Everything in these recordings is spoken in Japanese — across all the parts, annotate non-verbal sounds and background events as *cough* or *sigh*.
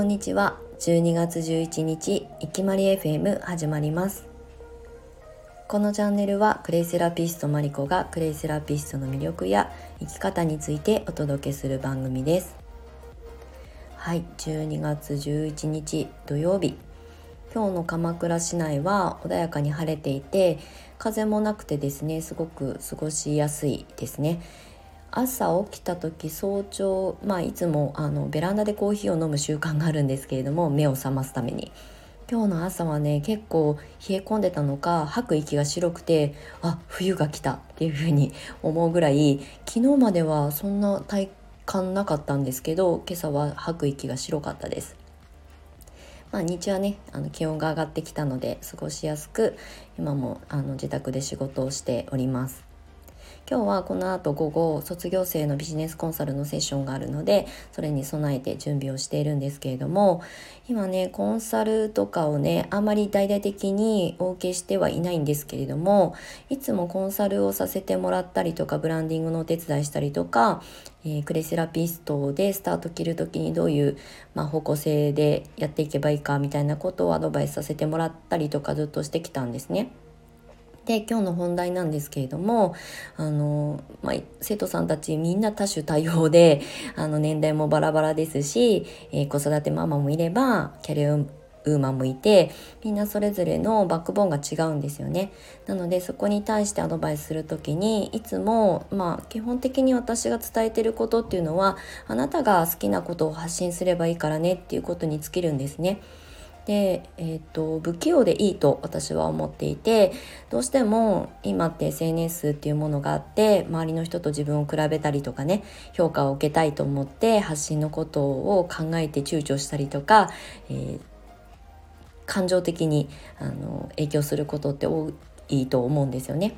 こんにちは。12月11日いきまり FM 始まります。このチャンネルはクレイセラピストマリコがクレイセラピストの魅力や生き方についてお届けする番組です。はい12月11日土曜日。今日の鎌倉市内は穏やかに晴れていて風もなくてですねすごく過ごしやすいですね。朝起きた時早朝まあいつもあのベランダでコーヒーを飲む習慣があるんですけれども目を覚ますために。今日の朝はね結構冷え込んでたのか吐く息が白くてあ冬が来たっていう風に思うぐらい昨日まではそんな体感なかったんですけど今朝は吐く息が白かったです。まあ、日中はねあの気温が上がってきたので過ごしやすく今もあの自宅で仕事をしております。今日はこの後午後卒業生のビジネスコンサルのセッションがあるのでそれに備えて準備をしているんですけれども今ねコンサルとかをねあんまり大々的にお受けしてはいないんですけれどもいつもコンサルをさせてもらったりとかブランディングのお手伝いしたりとか、えー、クレセラピストでスタート切る時にどういう、まあ、方向性でやっていけばいいかみたいなことをアドバイスさせてもらったりとかずっとしてきたんですね。で今日の本題なんですけれどもあの、まあ、生徒さんたちみんな多種多様であの年代もバラバラですし、えー、子育てママもいればキャリアウーマンもいてみんなそれぞれのバックボーンが違うんですよねなのでそこに対してアドバイスする時にいつもまあ基本的に私が伝えてることっていうのはあなたが好きなことを発信すればいいからねっていうことに尽きるんですね。で、えーと、不器用でいいと私は思っていてどうしても今って SNS っていうものがあって周りの人と自分を比べたりとかね評価を受けたいと思って発信のことを考えて躊躇したりとか、えー、感情的にあの影響することって多いと思うんですよね。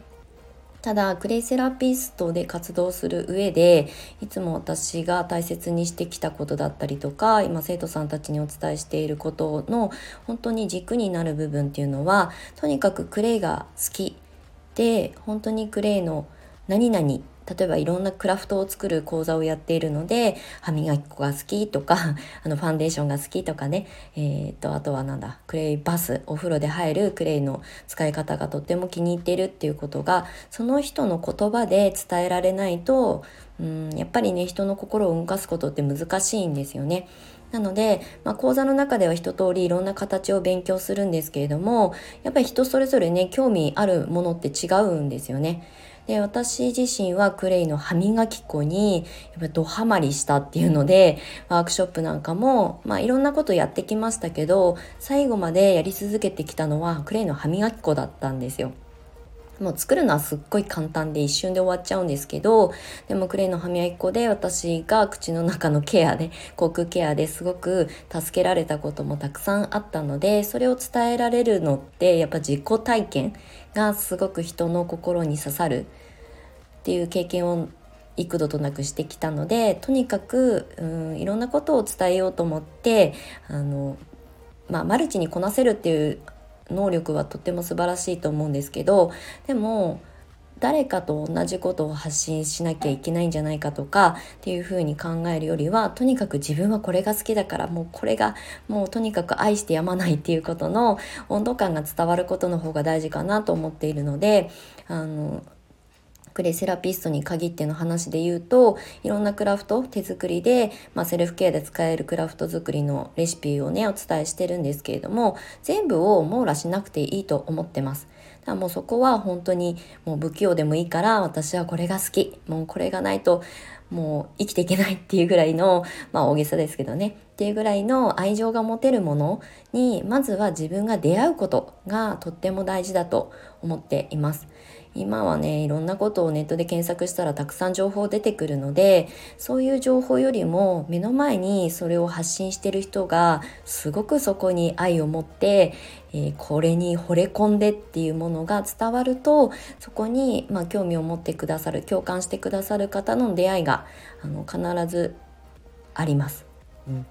ただクレイセラピストで活動する上でいつも私が大切にしてきたことだったりとか今生徒さんたちにお伝えしていることの本当に軸になる部分っていうのはとにかくクレイが好きで本当にクレイの何々例えばいろんなクラフトを作る講座をやっているので歯磨き粉が好きとか *laughs* あのファンデーションが好きとかね、えーと、あとはなんだクレイバスお風呂で入るクレイの使い方がとっても気に入っているっていうことがその人の言葉で伝えられないとうんやっぱりね人の心を動かすことって難しいんですよね。なので、まあ、講座の中では一通りいろんな形を勉強するんですけれどもやっぱり人それぞれね興味あるものって違うんですよね。で私自身はクレイの歯磨き粉にやっぱドハマりしたっていうのでワークショップなんかも、まあ、いろんなことやってきましたけど最後までやり続けてきたのはクレイの歯磨き粉だったんですよ。もう作るのはすっごい簡単で一瞬で終わっちゃうんですけどでもクレイの歯磨き粉で私が口の中のケアで口腔ケアですごく助けられたこともたくさんあったのでそれを伝えられるのってやっぱ自己体験がすごく人の心に刺さるっていう経験を幾度となくしてきたのでとにかくうんいろんなことを伝えようと思ってあの、まあ、マルチにこなせるっていう能力はとっても素晴らしいと思うんですけどでも誰かと同じことを発信しなきゃいけないんじゃないかとかっていうふうに考えるよりはとにかく自分はこれが好きだからもうこれがもうとにかく愛してやまないっていうことの温度感が伝わることの方が大事かなと思っているのであのクレセラピストに限っての話で言うといろんなクラフト手作りで、まあ、セルフケアで使えるクラフト作りのレシピをねお伝えしてるんですけれども全部を網羅しなくていいと思ってます。だからもうそこは本当にもう不器用でもいいから私はこれが好きもうこれがないともう生きていけないっていうぐらいのまあ大げさですけどねっていうぐらいの愛情が持てるものにまずは自分が出会うことがとっても大事だと思っています。今はねいろんなことをネットで検索したらたくさん情報出てくるのでそういう情報よりも目の前にそれを発信してる人がすごくそこに愛を持って、えー、これに惚れ込んでっていうものが伝わるとそこに、まあ、興味を持ってくださる共感してくださる方の出会いがあの必ずあります。うん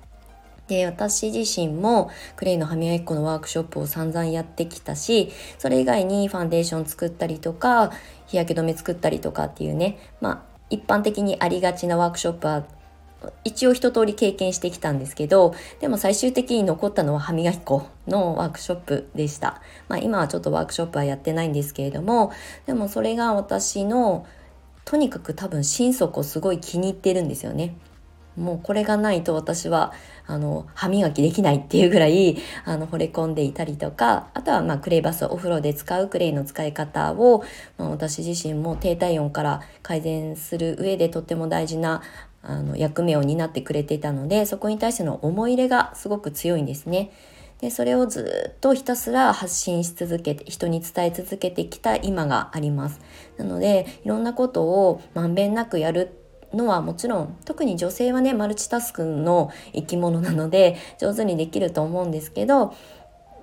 で私自身もクレイの歯磨き粉のワークショップを散々やってきたしそれ以外にファンデーション作ったりとか日焼け止め作ったりとかっていうねまあ一般的にありがちなワークショップは一応一通り経験してきたんですけどでも最終的に残ったのは歯磨き粉のワークショップでした、まあ、今はちょっとワークショップはやってないんですけれどもでもそれが私のとにかく多分心底すごい気に入ってるんですよね。もうこれがないと私はあの歯磨きできないっていうぐらいあの惚れ込んでいたりとかあとはまあクレイバスお風呂で使うクレイの使い方を、まあ、私自身も低体温から改善する上でとっても大事なあの役目を担ってくれていたのでそこに対しての思い入れがすごく強いんですね。でそれをずっとひたすら発信し続けて人に伝え続けてきた今があります。なのでいろんなことをまんべんなくやるのはもちろん特に女性はねマルチタスクの生き物なので上手にできると思うんですけど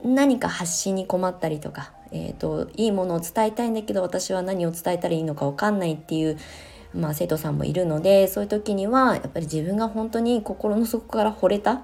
何か発信に困ったりとか、えーと、いいものを伝えたいんだけど私は何を伝えたらいいのか分かんないっていう、まあ、生徒さんもいるのでそういう時にはやっぱり自分が本当に心の底から惚れた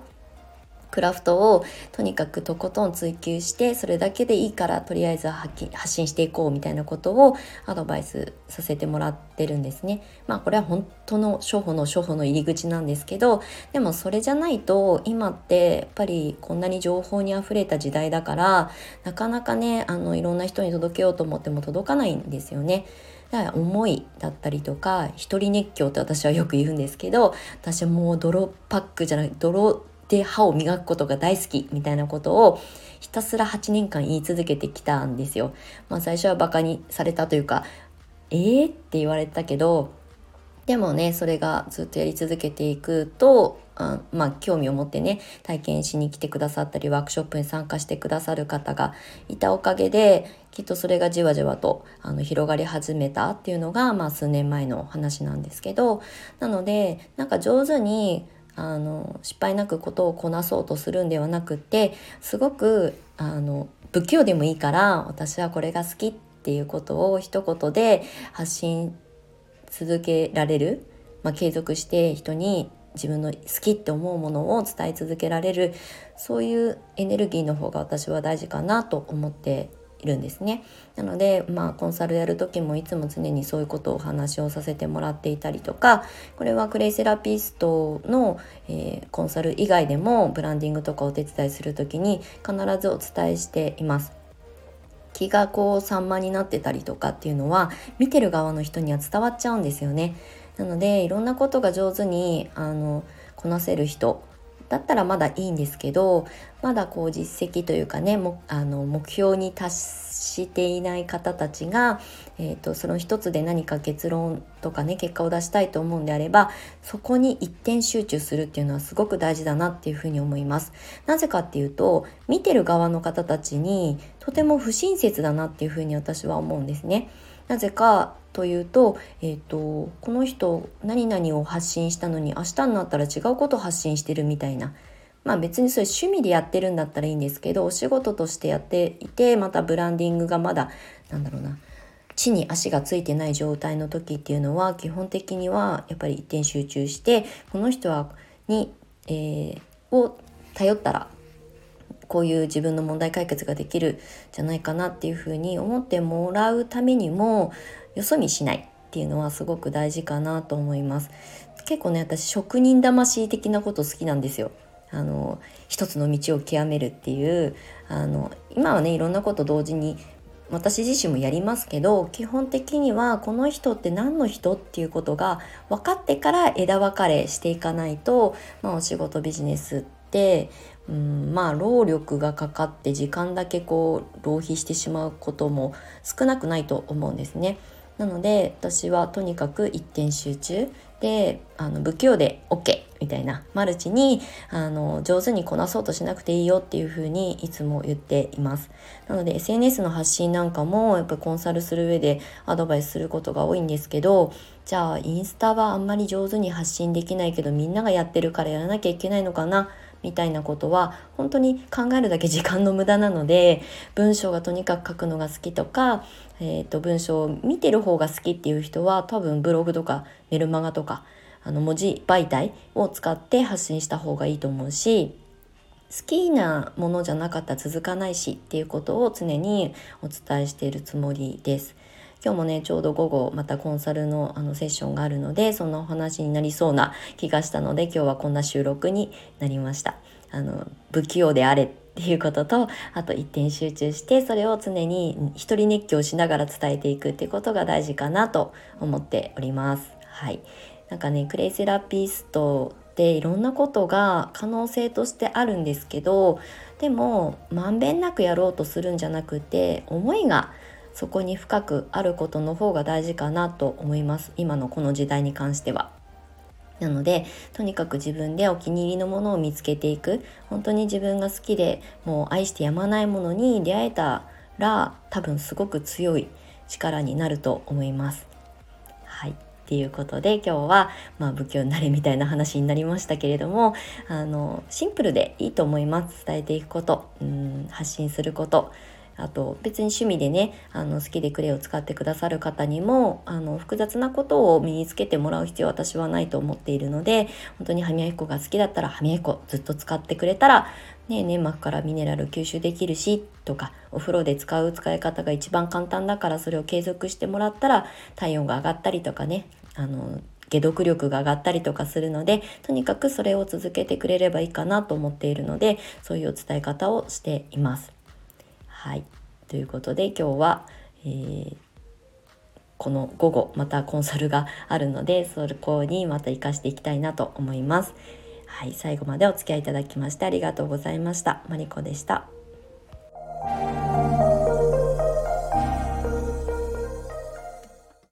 クラフトをとにかくとことん追求してそれだけでいいからとりあえず発信していこうみたいなことをアドバイスさせてもらってるんですね。まあこれは本当の初歩の初歩の入り口なんですけどでもそれじゃないと今ってやっぱりこんなに情報にあふれた時代だからなかなかねあのいろんな人に届けようと思っても届かないんですよね。だから思いだったりとか一人熱狂って私はよく言うんですけど私はもう泥パックじゃない泥で歯を磨くことが大好きみたいなことをひたすら8年間言い続けてきたんですよ。まあ最初はバカにされたというか、えーって言われたけど、でもね、それがずっとやり続けていくと、あまあ興味を持ってね、体験しに来てくださったり、ワークショップに参加してくださる方がいたおかげで、きっとそれがじわじわとあの広がり始めたっていうのが、まあ数年前の話なんですけど、なので、なんか上手にあの失敗なくことをこなそうとするんではなくてすごくあの不器用でもいいから私はこれが好きっていうことを一言で発信続けられる、まあ、継続して人に自分の好きって思うものを伝え続けられるそういうエネルギーの方が私は大事かなと思ってるんですね。なので、まあ、コンサルやる時もいつも常にそういうことをお話をさせてもらっていたりとかこれはクレイセラピストの、えー、コンサル以外でもブランディングとかお手伝いする時に必ずお伝えしています。気がこう散漫になってたりとかっていうのは見てる側の人には伝わっちゃうんですよね。なのでいろんなことが上手にあのこなせる人だったらまだいいんですけどまだこう実績というかねもあの目標に達していない方たちが、えーと、その一つで何か結論とかね結果を出したいと思うんであればそこに一点集中するっていうのはすごく大事だなっていうふうに思います。なぜかっていうと見てる側の方たちにとても不親切だなっていうふうに私は思うんですね。なぜかというと,、えーと、この人何々を発信したのに明日になったら違うこと発信してるみたいな。まあ別にそれ趣味でやってるんだったらいいんですけどお仕事としてやっていてまたブランディングがまだなんだろうな地に足がついてない状態の時っていうのは基本的にはやっぱり一点集中してこの人はに、えー、を頼ったらこういう自分の問題解決ができるじゃないかなっていうふうに思ってもらうためにもよそ見しないっていうのはすごく大事かなと思います。結構ね私職人魂的なこと好きなんですよ。あの一つの道を極めるっていう。あの今はねいろんなこと同時に私自身もやりますけど基本的にはこの人って何の人っていうことが分かってから枝分かれしていかないと、まあ、お仕事ビジネスってうんまあ労力がかかって時間だけこう浪費してしまうことも少なくないと思うんですね。なので私はとにかく一点集中。であの不器用で OK みたいな。マルチにあの上手にこなそうとしなくていいよっていう風にいつも言っています。なので SNS の発信なんかもやっぱコンサルする上でアドバイスすることが多いんですけどじゃあインスタはあんまり上手に発信できないけどみんながやってるからやらなきゃいけないのかなみたいなことは本当に考えるだけ時間の無駄なので文章がとにかく書くのが好きとか、えー、と文章を見てる方が好きっていう人は多分ブログとかメルマガとかあの文字媒体を使って発信した方がいいと思うし好きなものじゃなかったら続かないしっていうことを常にお伝えしているつもりです。今日もねちょうど午後またコンサルのあのセッションがあるのでそんなお話になりそうな気がしたので今日はこんな収録になりました。あの不器用であれっていうこととあと一点集中してそれを常に一人熱狂しながら伝えていくってことが大事かなと思っております。はい、なんかねクレイセラピストっていろんなことが可能性としてあるんですけどでもまんべんなくやろうとするんじゃなくて思いがそこに深くあることの方が大事かなと思います。今のこの時代に関しては。なのでとにかく自分でお気に入りのものを見つけていく。本当に自分が好きでもう愛してやまないものに出会えたら多分すごく強い力になると思います。はい。っていうことで今日は、まあ、不器用になれみたいな話になりましたけれどもあのシンプルでいいと思います。伝えていくこと。うん発信すること。あと別に趣味でねあの好きでクレイを使ってくださる方にもあの複雑なことを身につけてもらう必要は私はないと思っているので本当に歯磨き粉が好きだったら歯磨き粉ずっと使ってくれたら、ね、粘膜からミネラル吸収できるしとかお風呂で使う使い方が一番簡単だからそれを継続してもらったら体温が上がったりとかねあの解毒力が上がったりとかするのでとにかくそれを続けてくれればいいかなと思っているのでそういうお伝え方をしています。はい。ということで今日は、えー、この午後またコンサルがあるのでそこにまた活かしていきたいなと思います。はい、最後までお付き合いいただきましてありがとうございました。マリコでした。